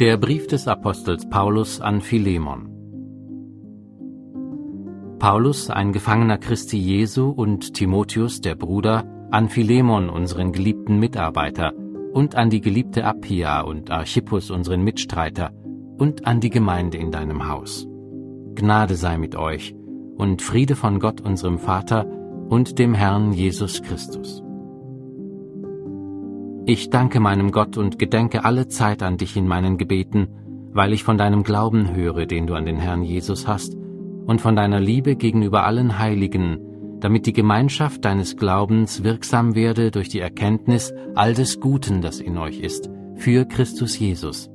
Der Brief des Apostels Paulus an Philemon Paulus, ein Gefangener Christi Jesu, und Timotheus, der Bruder, an Philemon, unseren geliebten Mitarbeiter, und an die geliebte Appia und Archippus, unseren Mitstreiter, und an die Gemeinde in deinem Haus. Gnade sei mit euch und Friede von Gott unserem Vater und dem Herrn Jesus Christus. Ich danke meinem Gott und gedenke alle Zeit an dich in meinen Gebeten, weil ich von deinem Glauben höre, den du an den Herrn Jesus hast, und von deiner Liebe gegenüber allen Heiligen, damit die Gemeinschaft deines Glaubens wirksam werde durch die Erkenntnis all des Guten, das in euch ist, für Christus Jesus.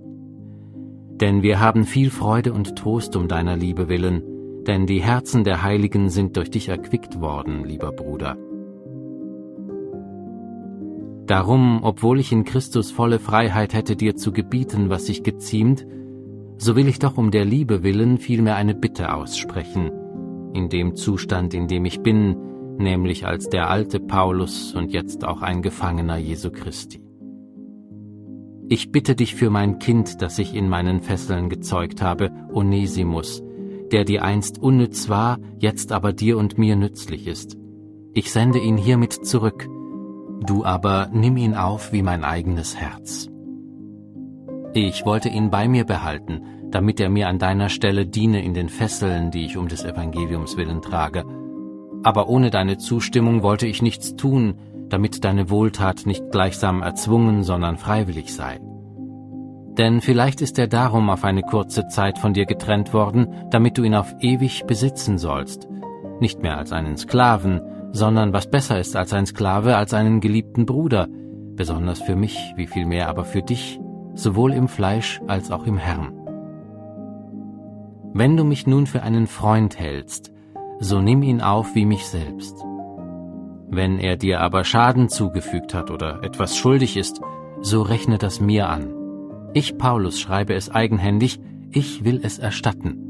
Denn wir haben viel Freude und Trost um deiner Liebe willen, denn die Herzen der Heiligen sind durch dich erquickt worden, lieber Bruder. Darum, obwohl ich in Christus volle Freiheit hätte, dir zu gebieten, was sich geziemt, so will ich doch um der Liebe willen vielmehr eine Bitte aussprechen, in dem Zustand, in dem ich bin, nämlich als der alte Paulus und jetzt auch ein Gefangener Jesu Christi. Ich bitte dich für mein Kind, das ich in meinen Fesseln gezeugt habe, Onesimus, der dir einst unnütz war, jetzt aber dir und mir nützlich ist. Ich sende ihn hiermit zurück, Du aber nimm ihn auf wie mein eigenes Herz. Ich wollte ihn bei mir behalten, damit er mir an deiner Stelle diene in den Fesseln, die ich um des Evangeliums willen trage. Aber ohne deine Zustimmung wollte ich nichts tun, damit deine Wohltat nicht gleichsam erzwungen, sondern freiwillig sei. Denn vielleicht ist er darum auf eine kurze Zeit von dir getrennt worden, damit du ihn auf ewig besitzen sollst, nicht mehr als einen Sklaven, sondern was besser ist als ein Sklave, als einen geliebten Bruder, besonders für mich, wie viel mehr aber für dich, sowohl im Fleisch als auch im Herrn. Wenn du mich nun für einen Freund hältst, so nimm ihn auf wie mich selbst. Wenn er dir aber Schaden zugefügt hat oder etwas schuldig ist, so rechne das mir an. Ich, Paulus, schreibe es eigenhändig, ich will es erstatten.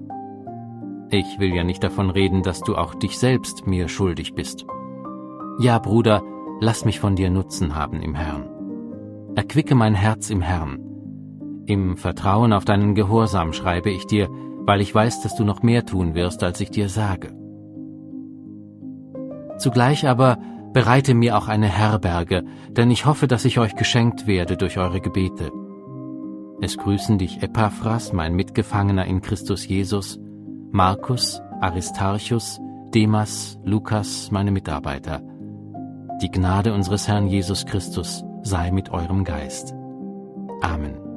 Ich will ja nicht davon reden, dass du auch dich selbst mir schuldig bist. Ja, Bruder, lass mich von dir Nutzen haben im Herrn. Erquicke mein Herz im Herrn. Im Vertrauen auf deinen Gehorsam schreibe ich dir, weil ich weiß, dass du noch mehr tun wirst, als ich dir sage. Zugleich aber bereite mir auch eine Herberge, denn ich hoffe, dass ich euch geschenkt werde durch eure Gebete. Es grüßen dich Epaphras, mein Mitgefangener in Christus Jesus, Markus, Aristarchus, Demas, Lukas, meine Mitarbeiter. Die Gnade unseres Herrn Jesus Christus sei mit eurem Geist. Amen.